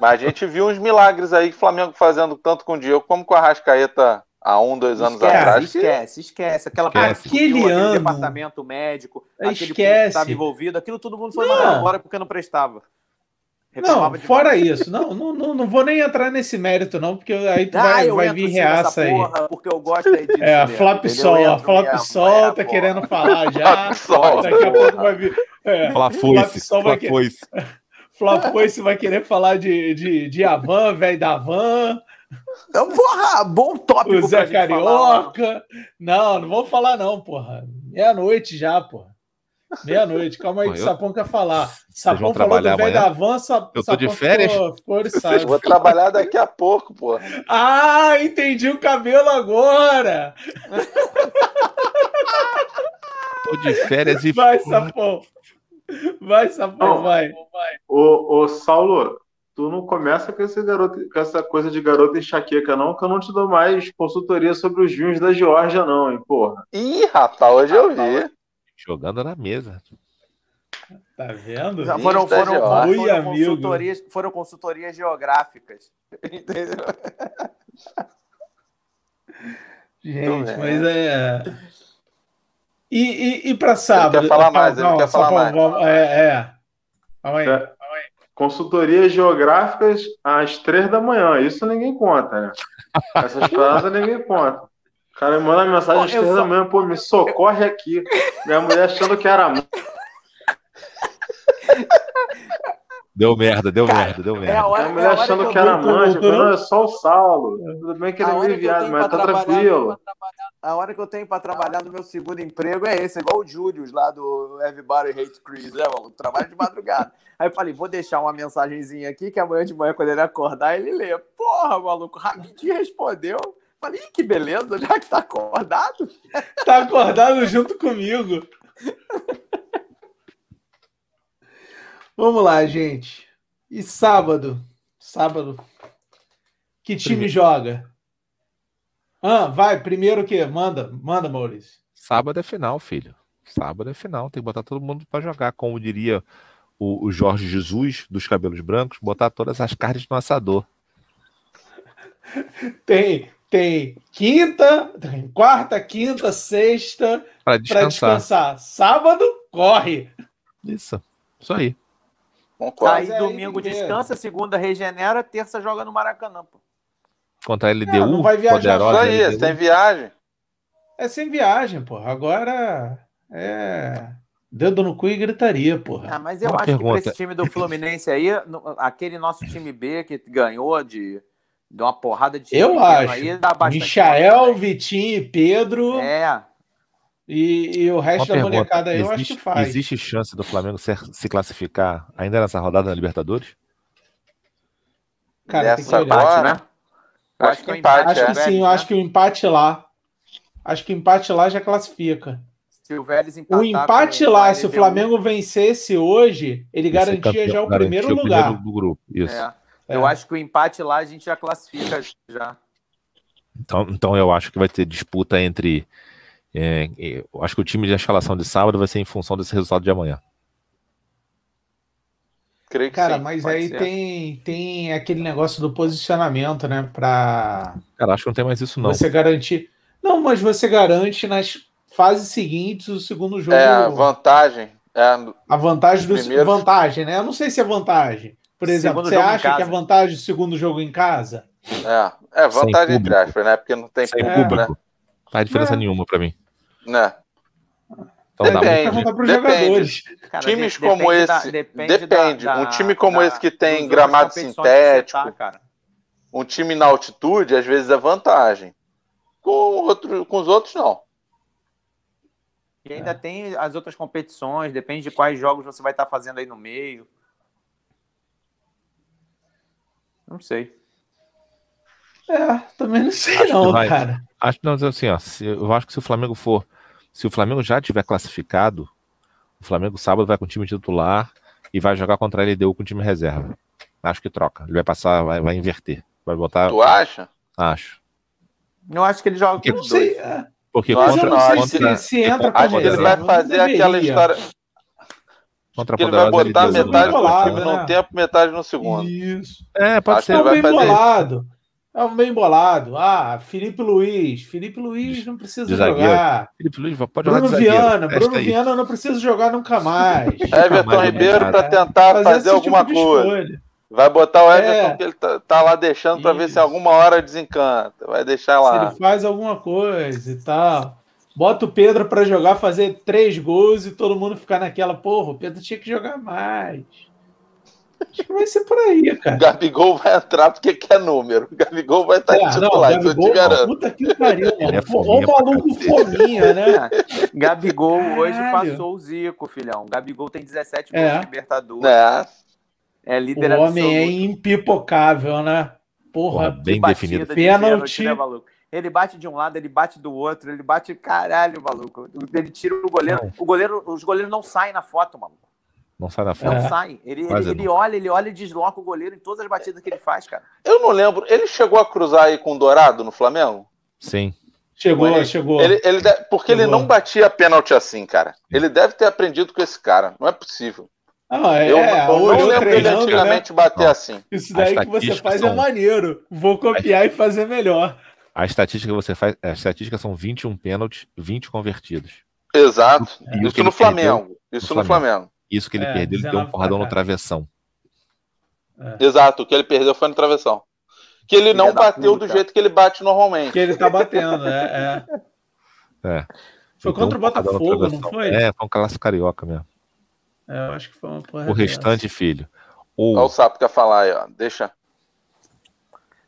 mas a gente viu uns milagres aí, Flamengo fazendo tanto com o Diego como com a Rascaeta há um, dois anos esquece, atrás. que- esquece, esquece. Aquela Esquece. Aquele ano- departamento médico, aquele povo que Esquece. estava envolvido, aquilo todo mundo foi Não. mandado embora porque não prestava. Não, Reclamava de fora isso. Não, não, não, não vou nem entrar nesse mérito, não, porque aí tu Ah, vai, vai vir reaça aí. porra, porque eu gosto aí disso [laughs] É, a Flap? Sol, a Flap Sol é, tá porra. querendo falar [laughs] já. Flap Sol, Daqui a pouco vai vir. É, Fala Flap foice. Sol vai Fala que- foice. [laughs] Flap Foice vai querer falar de, de, de Avan, velho da Van, Então, porra, bom tópico o pra Zé gente falar, ó. Carioca. Não, não vou falar, não, porra. Meia-noite já, porra. Meia-noite, calma aí que o eu- Sapão quer falar. Sapão falou do trabalhar velho da Van, Eu tô de férias? ficou, ficou [laughs] oriçado. Vou trabalhar daqui a pouco, pô. Ah, entendi o cabelo agora! Tô de férias e. Vai, Sapão! Vai, Sapão, Não. vai. Ô, ô, Saulo, tu não começa com, esse garoto, com essa coisa de garota enxaqueca, não, que eu não te dou mais consultoria sobre os vinhos da Geórgia, não, hein, porra. Ih, rapaz, hoje eu vi. Jogando na mesa. Tá vendo? Já foram, foram, foram, amigo. consultorias, foram consultorias geográficas. [laughs] Entendeu? Gente, mas é. E, e, e pra sábado? quer falar mais, ele quer falar mais. É, é. Calma aí. É. Consultorias geográficas às três da manhã, isso ninguém conta, né? Essas paradas ninguém conta. O cara me manda mensagem às três só- da manhã, pô, me socorre aqui. Minha mulher achando que era mãe. Deu merda, deu Cara, merda, deu É a merda. hora, Minha é mulher a hora achando que que era manja, não, é só o Saulo. Tudo bem que ele é meio viado, mas tá trabalhar, tranquilo. A hora que eu tenho pra trabalhar no meu segundo emprego é esse, igual o Julius lá do Everybody Hates Chris, né, maluco? Trabalho de madrugada. [laughs] Aí eu falei, vou deixar uma mensagenzinha aqui que amanhã de manhã, quando ele acordar, ele lê. Porra, maluco, rapidinho respondeu. Falei, "Ih, que beleza, já que tá acordado. [laughs] Tá acordado junto comigo. [laughs] Vamos lá, gente. E sábado? Sábado. Que time Primeiro. joga? Ah, vai, primeiro o quê? Manda, manda, Maurício. Sábado é final, filho. Sábado é final. Tem que botar todo mundo pra jogar. Como diria o, o Jorge Jesus, dos cabelos brancos, botar todas as carnes no assador. [laughs] Tem, tem quinta, tem quarta, quinta, sexta Pra para descansar. descansar. Sábado, corre. Isso. Isso aí. Concordo. Aí é domingo aí descansa, segunda regenera, terça joga no Maracanã, pô. Contra a LDU, não vai viajar, Isso poderosa aí, LDU. sem viagem. É sem viagem, porra. Agora é dedo no cu e gritaria, porra. Ah, mas eu Uma acho que pergunta. pra esse time do Fluminense aí, no- aquele nosso time B que ganhou de, de uma porrada de Eu acho. aí, dá Michael? Vitinho e Pedro É, e, e o Uma resto da pergunta, molecada aí eu acho existe, que faz. existe chance do Flamengo ser- se classificar ainda nessa rodada na Libertadores? Cara, tem que Nessa olhar. agora, né? Eu acho que empate, Acho é. que sim, eu acho que o empate lá. Acho que o empate lá já classifica. Se o Vélez empatar O empate lá, se o Flamengo vencesse hoje, ele Vai ser garantia campeão, já o primeiro o lugar. primeiro do grupo. Isso. é, É. Eu acho que o empate lá a gente já classifica já. Então, então eu acho que vai ter disputa entre. é, eu acho que o time de escalação de sábado vai ser em função desse resultado de amanhã. Creio que Cara, sim. mas pode aí ser. tem, tem aquele negócio do posicionamento, né? Pra Cara, acho que não tem mais isso, não. você garantir. Não, mas você garante nas fases seguintes o segundo jogo. É, a vantagem. É, A vantagem do Primeiro- vantagem, né? Eu não sei se é vantagem. Por exemplo, Segundo você acha que é vantagem do segundo jogo em casa? é, é vantagem entre aspas, né? Porque não tem Sem É. público, né? Não faz diferença É. nenhuma pra mim. né? Então dá Depende. muito. Para os depende. jogadores. Cara, Times de- como depende da- esse- depende. depende. da- Um time como da- esse que tem gramado que você sintético. tá, cara. Um time na altitude, às vezes, é vantagem. Com, outro, com os outros, não. E ainda tem as outras competições, depende de quais jogos você vai estar fazendo aí no meio. Não sei. É, também não sei Acho que não, vai. cara. Acho não, mas assim, ó, se- eu acho que se o Flamengo for, se o Flamengo já tiver classificado, o Flamengo sábado vai com o time titular e vai jogar contra a LDU com o time reserva. Acho que troca. Ele vai passar, vai, vai inverter. Vai botar, Tu acha? acho. Eu acho que ele joga Porque com Não os sei, dois. é, Porque mas eu contra, não sei contra, se, se entra contra Acho que ele vai fazer aquela história contra ele vai botar metade do Bolado, time né? num tempo, metade no segundo. Isso. É, pode Acho ser. que ele vai bem fazer isso. É um bem bolado. Ah, Felipe Luiz. Felipe Luiz não precisa jogar. Felipe Luiz pode jogar Bruno. Viana. Bruno aí. Viana não precisa jogar nunca [laughs] mais. Everton mais Ribeiro para tentar fazer, esse alguma tipo coisa. escolha. Vai botar o Everton É. que ele tá, tá lá deixando para ver se alguma hora desencanta. Vai deixar Se lá. ele faz alguma coisa e tal. Bota o Pedro pra jogar, fazer três gols e todo mundo ficar naquela, porra, o Pedro tinha que jogar mais. Acho que vai ser por aí, O cara. Gabigol vai entrar porque quer número. O Gabigol vai estar É, de não, titular, isso eu te Gabigol, garanto. puta que pariu, Ele é fominha o maluco fominha, né? [laughs] Gabigol hoje Caralho. passou o Zico, filhão. Gabigol tem 17 É. gols de Libertadores. É. É, O líder homem é impipocável, né? Porra, Porra, bem definido. de Pênalti. pênalti, né? Ele bate de um lado, ele bate do outro, ele bate caralho, maluco. Ele tira o goleiro. Não. O goleiro, os goleiros não saem na foto, maluco. Não sai Não frente. É. saem. Ele, ele, ele olha, ele olha e desloca o goleiro em todas as batidas que ele faz, cara. Eu não lembro. Ele chegou a cruzar aí com o Dourado no Flamengo? Sim. chegou, Ele- chegou. Ele, ele de- Porque ele Chegou. não batia pênalti assim, cara. Ele deve ter aprendido com esse cara. Não é possível. Ah, é, eu eu não olhou lembro dele treinando, né? antigamente bater Não. assim. Isso daí que você faz é são- maneiro. Vou copiar e fazer melhor. A estatística que você faz, a estatística são 21 pênaltis, 20 convertidos. Exato. E Isso ele no Flamengo. Isso no no Flamengo. Isso que ele É, perdeu, ele deu 19 um porradão no travessão. Exato. O que ele perdeu foi no travessão. Que ele Filha não bateu puta. do jeito que ele bate normalmente. Que ele tá batendo, é. é. [laughs] É. Foi Ele contra o um Botafogo, não foi? É, foi um clássico carioca mesmo. É, eu acho que foi uma porra O restante, filho. Ou Olha o sapo quer falar aí, ó. Deixa.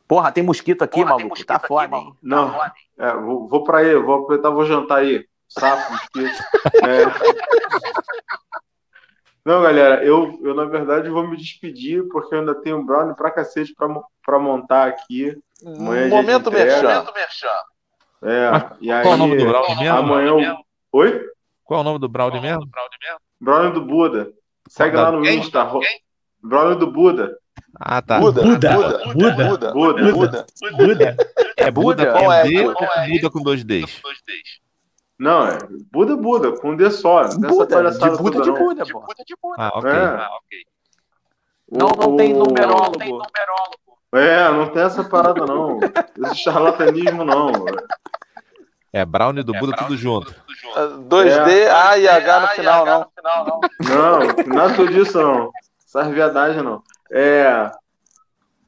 Porra, tem mosquito aqui, maluco. tá foda, hein? Não, é, vou, vou pra aí, vou aproveitar, vou jantar aí. Sapo, mosquito. [laughs] É. Não, galera, eu, eu na verdade vou me despedir porque eu ainda tenho um brownie pra cacete pra, pra montar aqui. Amanhã é Momento merchan. É, Mas e aí, qual é o nome do Brownie mesmo? amanhã eu... Oi? Qual é o nome do Brownie mesmo? Brownie do Buda. Segue lá no Quem? Insta. ro- Brownie do Buda. Ah, tá. Buda. Buda. Buda. Buda. Buda. Buda. Buda. Buda. É Buda? Buda Qual com é? D Qual ou Buda com dois Ds? Não, é Buda Buda, com D só. Não tem essa Buda, de Buda de não. Buda, pô. Ah, ok. É. Não, não O- tem o- numerólogo. É, não tem essa parada, não. Esse charlatanismo, não. É Brownie do Buda tudo junto. 2D, É. A e H no final, não. Não, nada disso, não. Essas viadagens, não. É.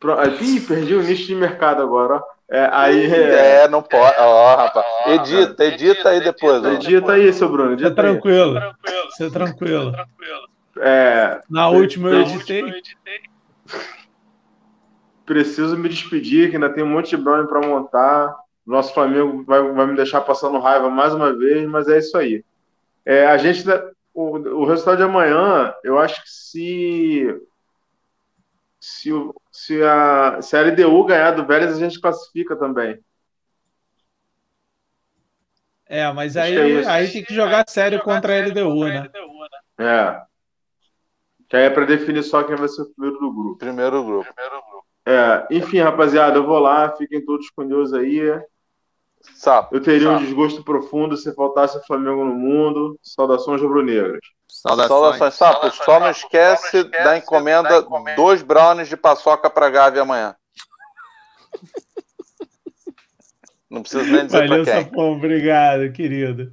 Pro... Ih, perdi o nicho de mercado agora, ó. É, aí. É... É, não pode. Ó, rapaz. Edita, edita aí depois. Edita aí, seu Bruno. Você é Edita aí. tranquilo. Você é tranquilo. É, Na última eu editei. preciso me despedir, que ainda tem um monte de brownie pra montar. Nosso Flamengo vai, vai me deixar passando raiva mais uma vez, mas é isso aí. É, a gente. O, o resultado de amanhã, eu acho que se. Se, o- se, a, se a LDU ganhar do Vélez, a gente classifica também. É, mas que é aí, aí tem que jogar sério contra a LDU, né? É. Que aí é pra definir só quem vai ser o primeiro do grupo. Primeiro grupo. É, enfim, rapaziada, eu vou lá, fiquem todos com Deus aí. Sapo. Eu teria um Sapo. desgosto profundo se faltasse o Flamengo no mundo. Saudações rubro-negras. Saudações, Sapo. Só não esquece da encomenda dois brownies de paçoca pra Gávea amanhã. Não preciso nem dizer Valeu, pra quem. Sapão. Obrigado, querido.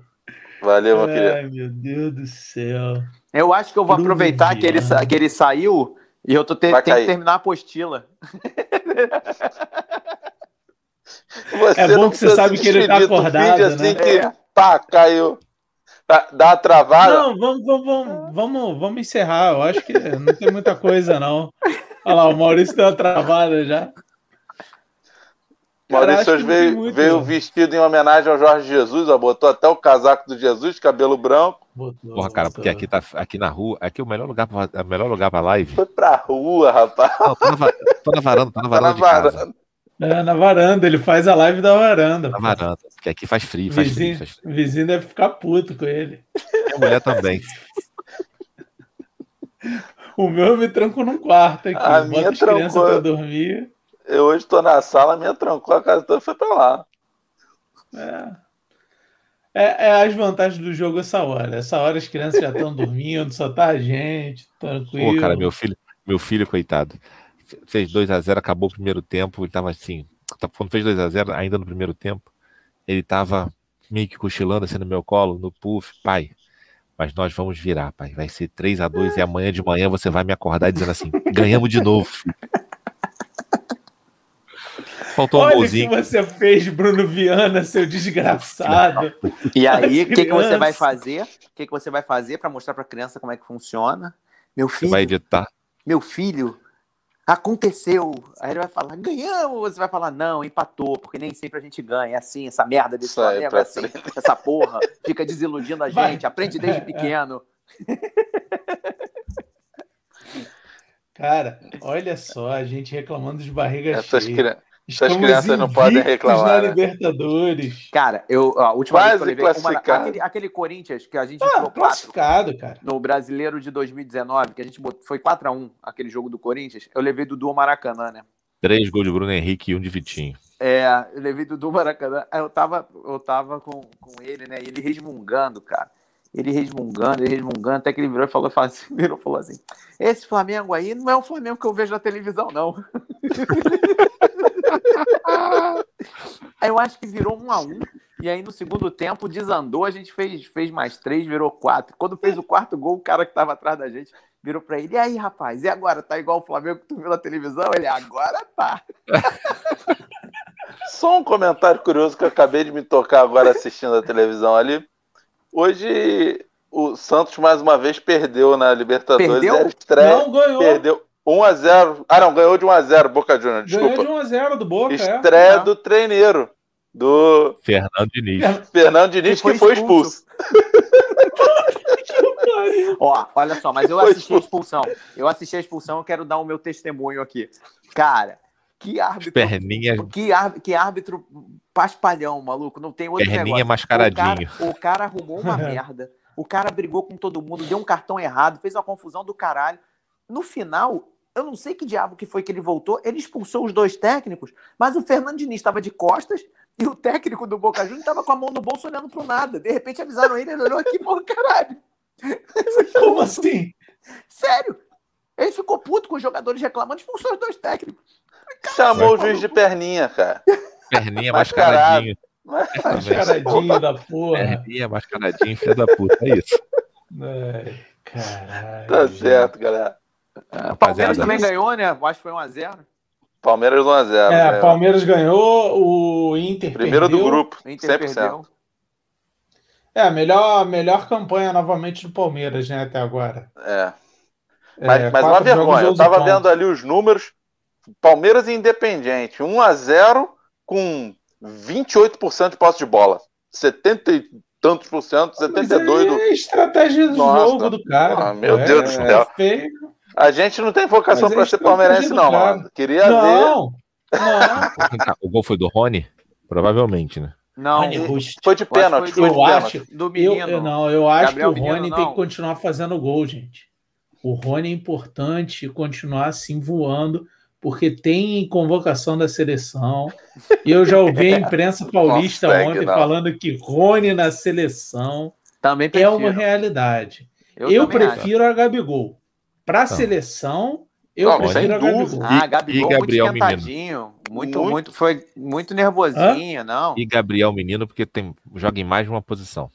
Valeu, meu querido. Ai, meu Deus do céu. Eu acho que eu vou Bruno aproveitar que ele, que ele saiu e eu tô te, Vai tenho cair. que terminar a apostila. [laughs] Você É bom que você sabe que ele tá tu acordado, finge assim né? que, pá, caiu. Tá- Dá uma travada. Não, vamos, vamos, vamos, vamos, vamos encerrar. Eu acho que não tem muita coisa, não. Olha lá, o Maurício deu uma travada já. Maurício hoje veio, muito, veio vestido em homenagem ao Jorge Jesus, ó, botou até o casaco do Jesus, cabelo branco, Botou, Porra, cara, porque aqui, tá, aqui na rua, aqui é o melhor lugar pra, é o melhor lugar pra live. foi pra rua, rapaz. Não, tô na, tô na varanda, tô na Tá na varanda de casa. varanda. É, na varanda, ele faz a live da varanda. Na pô. varanda. Porque aqui faz frio, faz frio, Vizinho, faz frio. vizinho deve ficar puto com ele. Minha mulher também. [laughs] O meu eu me tranco num quarto aqui. A minha as trancou. pra dormir. Eu hoje tô na sala, a minha trancou, a casa toda foi pra lá. É. É, é as vantagens do jogo essa hora. Essa hora as crianças já estão [laughs] dormindo, só tá a gente, tranquilo. Pô, cara, meu filho, meu filho, coitado, fez 2 a 0 acabou o primeiro tempo, ele tava assim, tá- quando fez 2 a 0 ainda no primeiro tempo, ele tava meio que cochilando assim no meu colo, no puff, pai, mas nós vamos virar, pai, vai ser 3 a 2 e amanhã de manhã você vai me acordar dizendo assim, ganhamos de novo. Faltou um Olha o que golzinho. você fez, Bruno Viana, seu desgraçado. E aí, o que, que você vai fazer? O que, que você vai fazer para mostrar pra criança como é que funciona? Meu Você filho, vai editar. meu filho, aconteceu. Aí ele vai falar, ganhamos. Você vai falar, não, empatou, porque nem sempre a gente ganha. É assim, essa merda desse Flamengo, é assim, essa porra, fica desiludindo a Vai. gente, aprende desde [laughs] pequeno. Cara, olha só, a gente reclamando de barriga Essas, cheia. cri... Estamos crianças não podem reclamar, na né? Libertadores. Cara, eu, a última Quase vez que eu levei uma, classificado. aquele, aquele Corinthians que a gente Ah, enfiou quatro classificado, cara. no Brasileiro de 2019, que a gente botou, foi 4x1 aquele jogo do Corinthians, eu levei Dudu ao Maracanã, né? Três gols de Bruno Henrique e um de Vitinho. É, eu levei Dudu ao Maracanã. Aí eu tava, eu tava com, com ele, né? E ele resmungando, cara. Ele resmungando, ele resmungando, até que ele virou e falou, falou assim, [laughs] virou e falou assim: esse Flamengo aí não é o Flamengo que eu vejo na televisão, não. [laughs] aí eu acho que virou um a um. E aí no segundo tempo desandou, a gente fez, fez mais três, virou quatro. Quando fez o quarto gol, o cara que tava atrás da gente virou pra ele: e aí, rapaz, e agora? Tá igual o Flamengo que tu viu na televisão? Ele, agora tá. [laughs] Só um comentário curioso que eu acabei de me tocar agora assistindo a televisão ali. Hoje o Santos mais uma vez perdeu na Libertadores. Perdeu? Era estreia, Não, ganhou. perdeu 1x0. Ah, não, ganhou de 1x0, Boca Juniors, Ganhou desculpa. de 1x0 do Boca, é. Estreia do treineiro, do Fernando Diniz. Fernando Diniz, Que foi que foi expulso. expulso. [laughs] Ó, olha só, mas eu Foi assisti a expulsão. Eu assisti a expulsão, eu quero dar o meu testemunho aqui. Cara, que árbitro. Perninha, Que, ar- que árbitro paspalhão, maluco. Não tem outro perninha negócio. mascaradinho. O cara, o cara arrumou uma [laughs] merda. O cara brigou com todo mundo, deu um cartão errado, fez uma confusão do caralho. No final, eu não sei que diabo que foi que ele voltou. Ele expulsou os dois técnicos, mas o Fernando Diniz estava de costas e o técnico do Boca Juniors estava com a mão no bolso olhando pro nada. De repente avisaram ele, ele olhou aqui e falou: caralho. [laughs] Como assim? Sério? Ele ficou puto com os jogadores reclamando, expulsou os dois técnicos. Chamou o juiz de perninha, cara. Perninha mascaradinho. Mascaradinho da porra. Perninha mascaradinho, filho da puta. É isso. Ai, caralho. Tá certo, galera. Palmeiras Rapaziada, também ganhou, né? Eu acho que foi 1x0. Palmeiras 1x0. É, né? Palmeiras ganhou, o Inter Primeiro do perdeu. grupo, O Inter 100%. perdeu. É, a melhor, melhor campanha novamente do Palmeiras, né, até agora. É. É, Mas, mas uma quatro jogos, vergonha. Eu 11 tava pontos. vendo ali os números. Palmeiras e Independiente. 1x0 com 28% de posse de bola. 70 e tantos por cento, Mas 72 do. É a estratégia do Nossa. jogo do cara. Ah, meu pô. Deus do céu. feio. A gente não tem vocação é pra ser palmeirense, não, mano. Queria ver. Não, não. Tá, O gol foi do Rony? Provavelmente, né? Não. Foi de Eu que pênalti, foi foi Eu de pênalti. acho, do eu, menino. eu não, eu acho Gabriel que o Rony Menino, tem não. que continuar fazendo gol, gente. O Rony é importante continuar assim voando, porque tem convocação da seleção. E eu já ouvi a [laughs] imprensa paulista Consegue, ontem não. falando que Rony na seleção Também é prefiro. uma realidade. Eu, Eu, também acho. prefiro a Gabigol. Para a Não. seleção, eu Não, prefiro a. Gabigol. Ah, E- Gabigol e Gabriel muito esquentadinho. Muito, Muito. muito, foi muito nervosinho, não. E Gabriel Menino, porque tem, joga em mais de uma posição.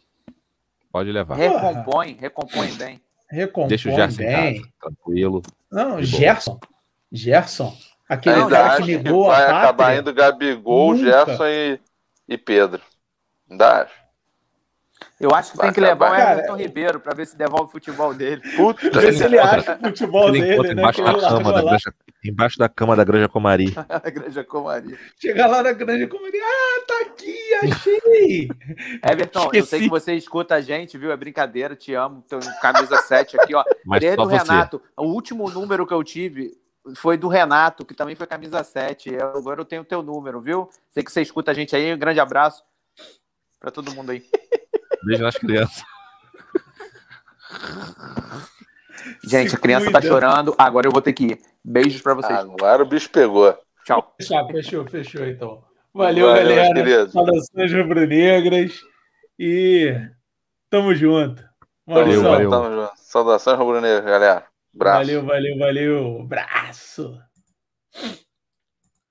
Pode levar. Recompõe, recompõe bem. Recompõe Deixa o Gerson em bem. casa, tranquilo. Não. Gerson. Gerson. Aquele Ainda cara que que ligou vai a acabar pátria. indo Gabigol, Nunca. Gerson e, e Pedro. Ainda acho. Eu acho que tem que levar o. Everton Ribeiro pra ver se devolve o futebol dele. Puta Vê se ele acha o futebol Ele dele, né? embaixo da cama da granja, embaixo da cama da Granja Comari. [laughs] A Granja Comaria. Chega lá na grande como ele, ah, tá aqui, achei. [laughs] Everton, eu sei Esqueci. que você escuta a gente, viu? É brincadeira, te amo. Tô em camisa 7 aqui, ó. [laughs] Mas Desde só o você. Renato, o último número que eu tive foi do Renato, que também foi camisa 7. Eu- agora eu tenho o teu número, viu? Sei que você escuta a gente aí. Um grande abraço pra todo mundo aí. Beijo nas crianças. Gente, a criança tá chorando. Agora eu vou ter que ir. Beijos pra vocês. Agora o bicho pegou. Tchau. Fechou, fechou, fechou então. Valeu, Valeu, galera. Saudações rubro-negras. E tamo junto. Um Valeu, valeu. tamo junto. Saudações rubro-negras, galera. Abraço. Valeu, valeu, valeu. Abraço.